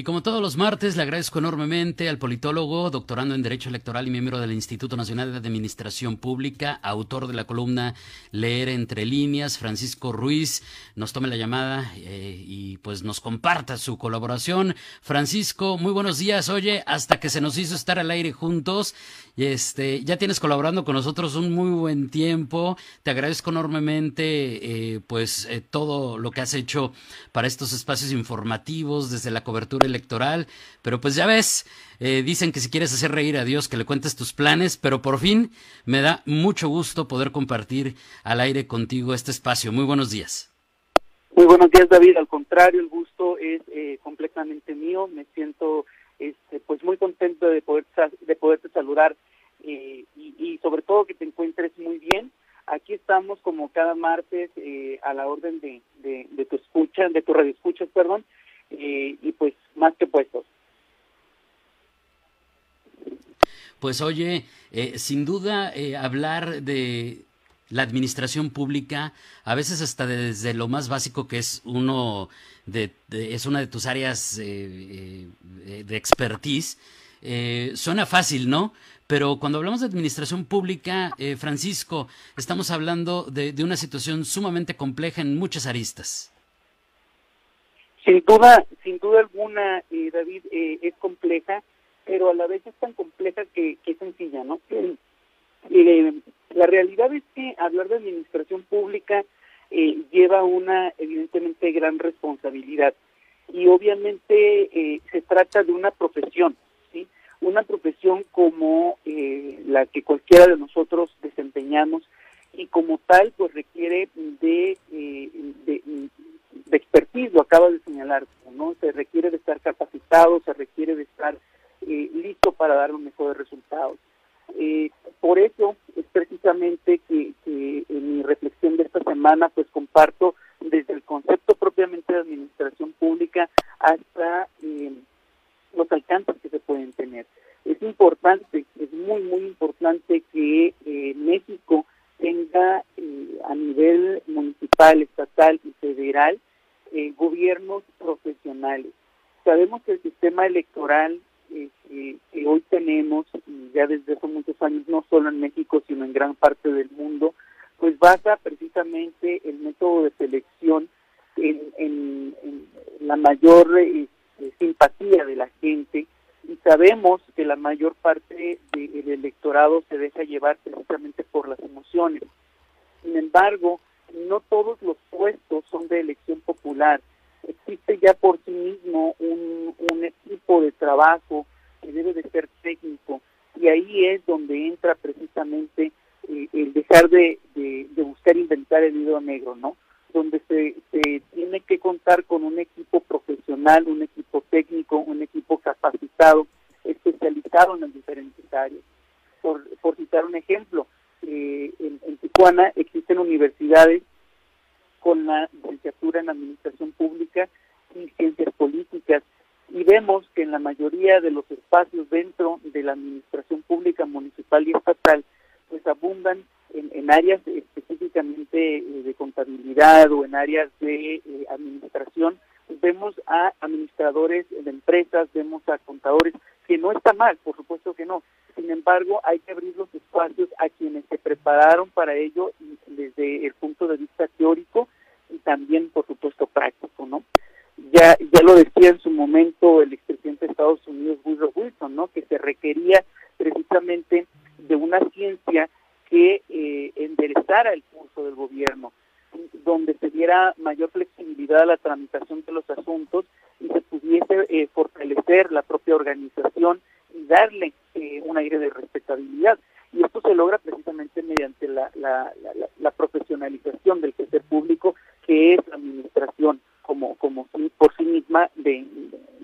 Y como todos los martes, le agradezco enormemente al politólogo, doctorando en Derecho Electoral y miembro del Instituto Nacional de Administración Pública, autor de la columna Leer entre líneas, Francisco Ruiz, nos tome la llamada eh, y pues nos comparta su colaboración. Francisco, muy buenos días. Oye, hasta que se nos hizo estar al aire juntos, este, ya tienes colaborando con nosotros un muy buen tiempo. Te agradezco enormemente eh, pues eh, todo lo que has hecho para estos espacios informativos desde la cobertura electoral, pero pues ya ves, eh, dicen que si quieres hacer reír a Dios, que le cuentes tus planes, pero por fin me da mucho gusto poder compartir al aire contigo este espacio. Muy buenos días. Muy buenos días, David. Al contrario, el gusto es eh, completamente mío. Me siento este, pues muy contento de poder de poderte saludar eh, y, sobre todo que te encuentres muy bien. Aquí estamos como cada martes a la orden de, de, de tu escucha, de tu radio escuchas, perdón, eh, y pues más que puestos. Pues oye, eh, sin duda eh, hablar de la administración pública, a veces hasta desde lo más básico que es uno de, es una de tus áreas de expertise, suena fácil, ¿no? Pero cuando hablamos de administración pública, Francisco, estamos hablando de una situación sumamente compleja en muchas aristas. Sin duda, sin duda alguna, eh, David, eh, es compleja, pero a la vez es tan compleja que, que es sencilla, ¿no? Eh, la realidad es que hablar de administración pública lleva una, evidentemente, gran responsabilidad. Y obviamente se trata de una profesión, ¿sí? Una profesión como la que cualquiera de nosotros desempeñamos y como tal, pues requiere de, de de expertise, lo acaba de señalar, ¿no? Se requiere de estar capacitado, se requiere de estar eh, listo para dar los mejores resultados. Eh, por eso es precisamente que, en mi reflexión de esta semana pues comparto desde el concepto propiamente de administración pública hasta eh, los alcances que se pueden tener. Es importante, es muy, muy importante que México tenga a nivel municipal, estatal y federal eh, gobiernos profesionales. Sabemos que el sistema electoral eh, que hoy tenemos, y ya desde hace muchos años, no solo en México, sino en gran parte del mundo, pues basa precisamente el método de selección en, la mayor este, simpatía de la gente y sabemos que la mayor parte del electorado se deja llevar precisamente por las emociones. Sin embargo, no todos los puestos son de elección Existe ya por sí mismo un, equipo de trabajo que debe de ser técnico y ahí es donde entra precisamente eh, el dejar de, buscar inventar el hilo negro, ¿no? Donde se, se tiene que contar con un equipo profesional, un equipo técnico, un equipo capacitado, especializado en las diferentes áreas. Por, por citar un ejemplo, eh, en, Tijuana existen universidades con la licenciatura en Administración Pública y Ciencias Políticas y vemos que en la mayoría de los espacios dentro de la Administración Pública Municipal y Estatal pues abundan en, áreas específicamente eh, de contabilidad o en áreas de eh, administración vemos a administradores de empresas, vemos a contadores, que no está mal, por supuesto que no. Sin embargo, hay que abrir los espacios a quienes se prepararon para ello desde el punto de vista teórico también, por supuesto, práctico, ¿no? Ya, ya lo decía en su momento el expresidente de Estados Unidos, Woodrow Wilson, ¿no? Que se requería precisamente de una ciencia que eh, enderezara el curso del gobierno, donde se diera mayor flexibilidad a la tramitación de los asuntos y se pudiese eh, fortalecer la propia organización y darle eh, un aire de respetabilidad. Y esto se logra precisamente mediante la, la, la, profesionalización del sector público, que es la administración como, como por sí misma de,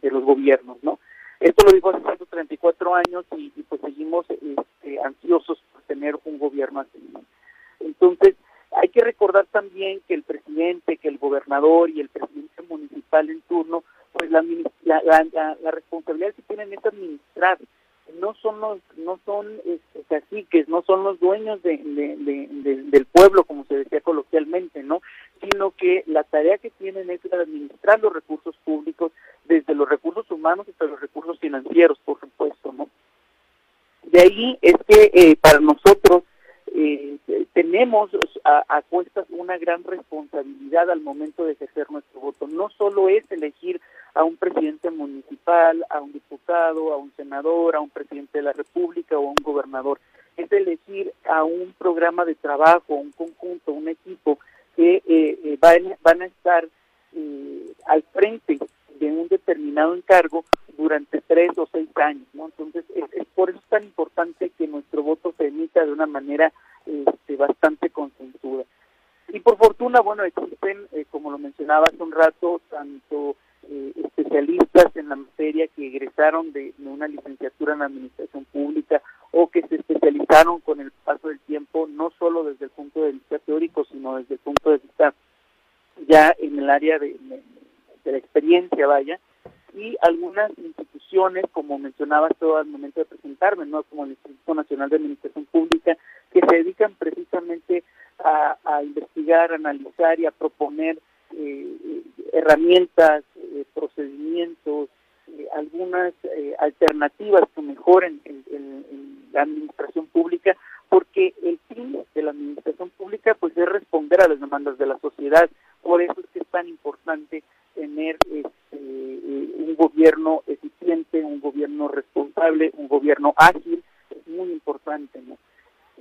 los gobiernos, ¿no? Esto lo dijo hace 134 años y, pues seguimos este, ansiosos por tener un gobierno así. Entonces, hay que recordar también que el presidente, que el gobernador y el presidente municipal en turno, pues la, la, la, responsabilidad que tienen es administrar no son los no son este, caciques no son los dueños de, del pueblo como se decía coloquialmente no sino que la tarea que tienen es administrar los recursos públicos desde los recursos humanos hasta los recursos financieros por supuesto no de ahí es que eh, para nosotros eh, tenemos a, a, cuestas una gran responsabilidad al momento de ejercer nuestro voto. No solo es elegir a un presidente municipal, a un diputado, a un senador, a un presidente de la República o a un gobernador, es elegir a un programa de trabajo, un conjunto, un equipo que eh, eh van, van, a estar eh, al frente de un determinado encargo durante tres o seis años, ¿no? Entonces, es, por eso es tan importante que nuestro voto se emita de una manera este, bastante consensuada. Y por fortuna, bueno, existen, eh, como lo mencionaba hace un rato, tanto especialistas en la materia que egresaron de, una licenciatura en administración pública o que se especializaron con el paso del tiempo, no solo desde el punto de vista teórico, sino desde el punto de vista ya en el área de la experiencia, vaya, y algunas instituciones, como mencionaba todo al momento de presentarme, ¿no? como el Instituto Nacional de Administración Pública, que se dedican precisamente a, investigar, analizar y a proponer eh, herramientas, eh, procedimientos, eh, algunas alternativas que mejoren la administración pública, porque el fin de la administración pública pues es a las demandas de la sociedad. Por eso es que es tan importante tener este, un gobierno eficiente, un gobierno responsable, un gobierno ágil, es muy importante. ¿no?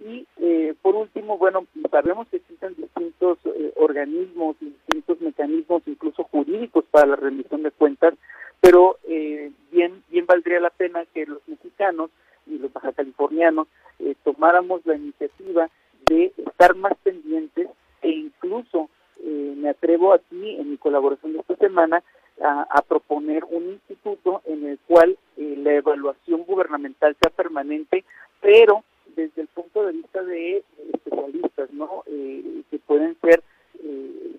Y eh, por último, bueno, sabemos que existen distintos eh, organismos, distintos mecanismos, incluso jurídicos para la rendición de cuentas, pero eh, bien, bien valdría la pena que los mexicanos y los baja californianos tomáramos la iniciativa de estar más pendientes e incluso me atrevo aquí en mi colaboración de esta semana a, proponer un instituto en el cual la evaluación gubernamental sea permanente, pero desde el punto de vista de especialistas, ¿no? Eh, que pueden ser eh,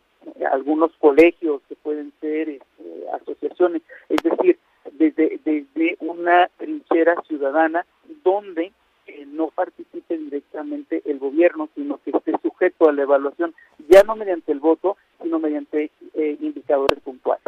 algunos colegios, que pueden ser este, asociaciones, es decir, desde, desde una trinchera ciudadana donde eh, no participe directamente el gobierno, sino que esté sujeto a la evaluación, ya no mediante el voto, sino mediante indicadores puntuales.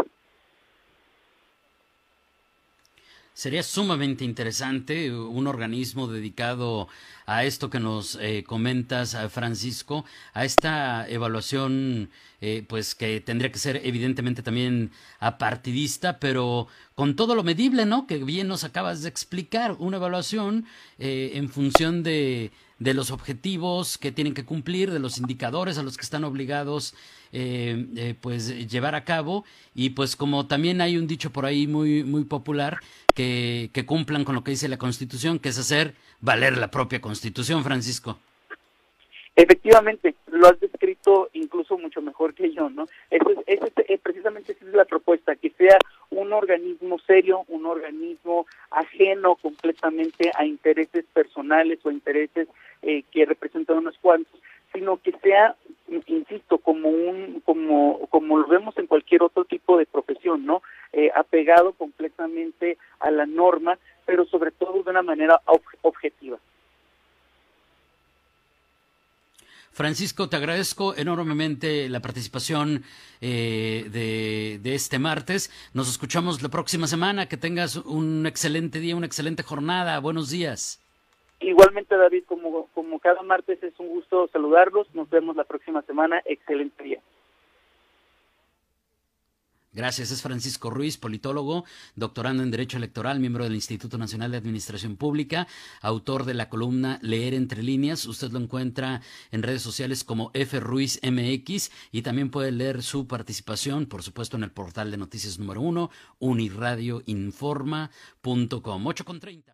Sería sumamente interesante un organismo dedicado a esto que nos eh, comentas, Francisco, a esta evaluación, eh, pues que tendría que ser evidentemente también apartidista, pero con todo lo medible, ¿no? Que bien nos acabas de explicar, una evaluación eh, en función de, de los objetivos que tienen que cumplir, de los indicadores a los que están obligados eh, eh, pues llevar a cabo y pues como también hay un dicho por ahí muy muy popular que, que cumplan con lo que dice la Constitución, que es hacer valer la propia Constitución, Francisco. Efectivamente, lo has descrito incluso mucho mejor que yo, ¿no? Eso es, es, precisamente esa es la propuesta, que sea un organismo serio, un organismo ajeno completamente a intereses personales o intereses eh, que representan unos cuantos, sino que sea, insisto, como un, como, como lo vemos en cualquier otro tipo de profesión, ¿no? Eh, apegado completamente a la norma, pero sobre todo de una manera objetiva. Francisco, te agradezco enormemente la participación eh, de, de, este martes. Nos escuchamos la próxima semana. Que tengas un excelente día, una excelente jornada. Buenos días. Igualmente, David, como, como cada martes es un gusto saludarlos. Nos vemos la próxima semana. Excelente día. Gracias. Es Francisco Ruiz, politólogo, doctorando en Derecho Electoral, miembro del Instituto Nacional de Administración Pública, autor de la columna Leer entre líneas. Usted lo encuentra en redes sociales como F Ruiz MX y también puede leer su participación, por supuesto, en el portal de noticias número uno, uniradioinforma.com. 8 con 30.